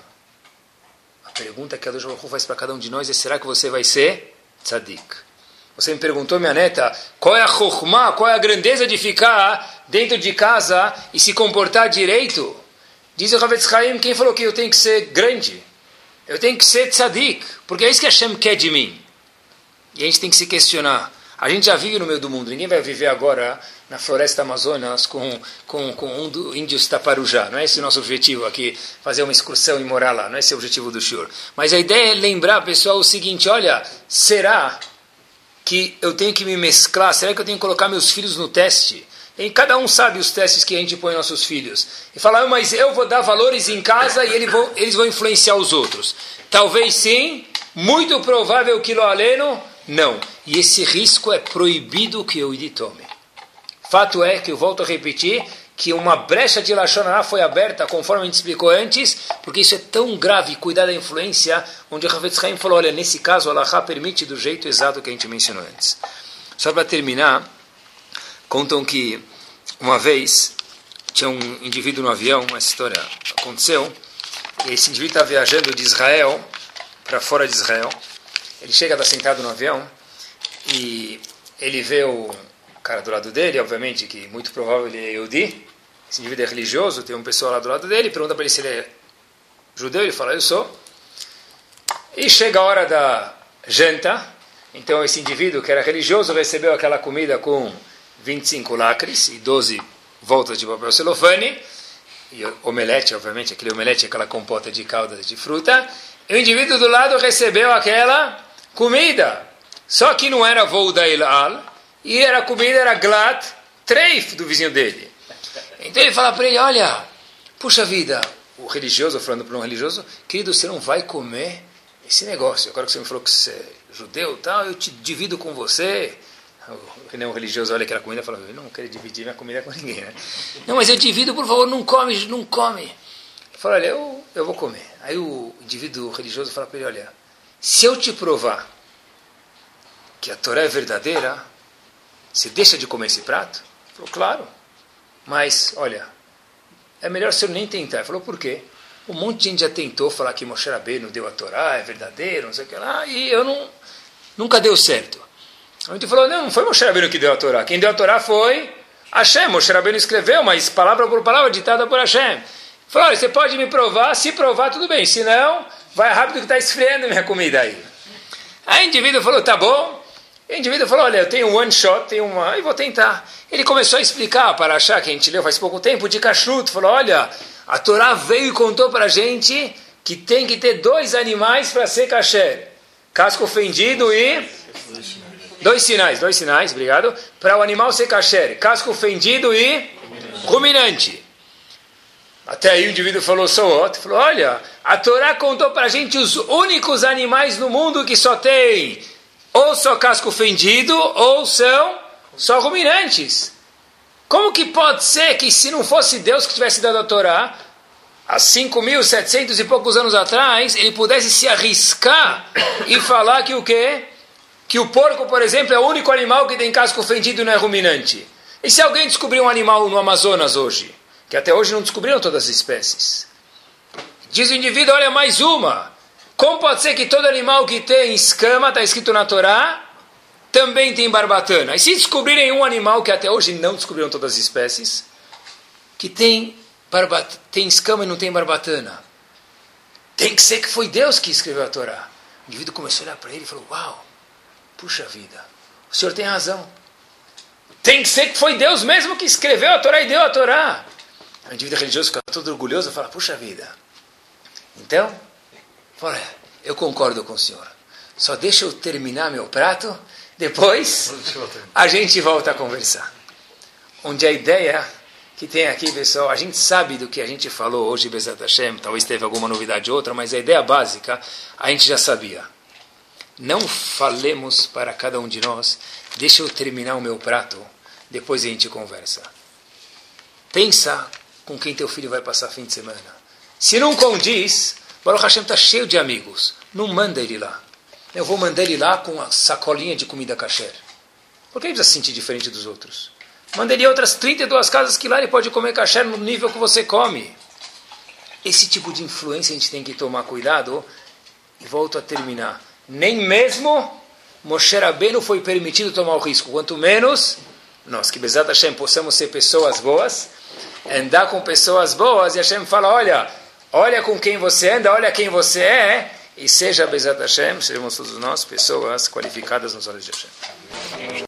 A pergunta que a Deus faz para cada um de nós é: será que você vai ser tzadik? Você me perguntou, minha neta, qual é a chokhmah, qual é a grandeza de ficar dentro de casa e se comportar direito? Diz o Ravetz Chaim, quem falou que eu tenho que ser grande? Eu tenho que ser tzadik, porque é isso que Hashem quer de mim. E a gente tem que se questionar. A gente já vive no meio do mundo, ninguém vai viver agora na floresta Amazonas com, com, com índios taparujá. Não é esse o nosso objetivo aqui, fazer uma excursão e morar lá. Não é esse o objetivo do senhor. Mas a ideia é lembrar, pessoal, o seguinte: olha, será que eu tenho que me mesclar? Será que eu tenho que colocar meus filhos no teste? E cada um sabe os testes que a gente põe nossos filhos. E falar, ah, mas eu vou dar valores em casa e eles vão, eles vão influenciar os outros. Talvez sim, muito provável que lo aleno, não. E esse risco é proibido que eu lhe tome. Fato é que eu volto a repetir que uma brecha de Lashonará foi aberta, conforme a gente explicou antes, porque isso é tão grave, cuidar da influência, onde o Havetz Haim falou, olha, nesse caso, Allah permite do jeito exato que a gente mencionou antes. Só para terminar, contam que uma vez tinha um indivíduo no avião, uma história aconteceu, e esse indivíduo está viajando de Israel para fora de Israel, ele chega, está sentado no avião, e ele vê o cara do lado dele, obviamente, que muito provável ele é Yehudi, esse indivíduo é religioso, tem uma pessoa lá do lado dele, pergunta para ele se ele é judeu, ele fala, eu sou. E chega a hora da janta, então esse indivíduo que era religioso recebeu aquela comida com 25 lacres e 12 voltas de papel celofane, e omelete, obviamente, aquele omelete, aquela compota de calda de fruta, e o indivíduo do lado recebeu aquela comida. Só que não era voo da Ilal, e era comida era glat treif do vizinho dele. Então ele fala para ele, olha, puxa vida, o religioso, falando para um religioso, querido, você não vai comer esse negócio. Agora que você me falou que você é judeu tal, eu te divido com você. Que nem um religioso olha aquela comida e fala, eu não quero dividir minha comida com ninguém. Né? Não, mas eu divido, por favor, não come, não come. Ele fala, olha, eu, eu vou comer. Aí o indivíduo religioso fala para ele, olha, se eu te provar que a Torá é verdadeira, você deixa de comer esse prato? Ele falou, claro. Mas, olha, é melhor você nem tentar. Ele falou, por quê? Um monte de gente já tentou falar que Moshe Rabbeinu deu a Torá, é verdadeiro, não sei o que lá, e eu não, nunca deu certo. A gente falou, não, não foi Moshe Rabbeinu que deu a Torá. Quem deu a Torá foi Hashem. Moshe Rabbeinu escreveu, mas palavra por palavra, ditada por Hashem. Falou, olha, você pode me provar, se provar, tudo bem. Se não, vai rápido que está esfriando minha comida aí. Aí o indivíduo falou, tá bom, o indivíduo falou, olha, eu tenho um one shot, tenho uma, e vou tentar. Ele começou a explicar para achar que a gente leu faz pouco tempo de kashrut, falou, olha, a Torá veio e contou para a gente que tem que ter dois animais para ser kasher. Casco fendido e... Dois sinais, dois sinais, obrigado. Para o animal ser kasher. Casco fendido e ruminante. Até aí o indivíduo falou, sou outro. Falou, olha, a Torá contou para a gente os únicos animais no mundo que só tem ou só casco fendido, ou são só ruminantes. Como que pode ser que se não fosse Deus que tivesse dado a Torá, há 5.700 e poucos anos atrás, ele pudesse se arriscar e falar que o quê? Que o porco, por exemplo, é o único animal que tem casco fendido e não é ruminante. E se alguém descobrir um animal no Amazonas hoje, que até hoje não descobriram todas as espécies, diz o indivíduo, olha, mais uma. Como pode ser que todo animal que tem escama, está escrito na Torá, também tem barbatana? E se descobrirem um animal que até hoje não descobriram todas as espécies, que tem, barbat tem escama e não tem barbatana? Tem que ser que foi Deus que escreveu a Torá. O indivíduo começou a olhar para ele e falou: Uau, puxa vida, o senhor tem razão. Tem que ser que foi Deus mesmo que escreveu a Torá e deu a Torá. O indivíduo religioso fica todo orgulhoso e fala: Puxa vida. Então, olha, eu concordo com o senhor. Só deixa eu terminar meu prato, depois a gente volta a conversar. Onde a ideia que tem aqui, pessoal, a gente sabe do que a gente falou hoje, Bezat Hashem, talvez teve alguma novidade outra, mas a ideia básica a gente já sabia. Não falemos para cada um de nós, deixa eu terminar o meu prato, depois a gente conversa. Pensa com quem teu filho vai passar fim de semana. Se não condiz, Baruch Hashem está cheio de amigos, não manda ele lá. Eu vou mandar ele lá com a sacolinha de comida kasher. Por que ele precisa se sentir diferente dos outros? Manda ele outras 32 casas que lá ele pode comer kasher no nível que você come. Esse tipo de influência a gente tem que tomar cuidado. E volto a terminar. Nem mesmo Moshe Rabbeinu foi permitido tomar o risco. Quanto menos nós, que Bezat Hashem possamos ser pessoas boas, andar com pessoas boas, e Hashem fala, olha, olha com quem você anda, olha quem você é, e seja Bezat Hashem, sejamos todos nós pessoas qualificadas nos olhos de Hashem.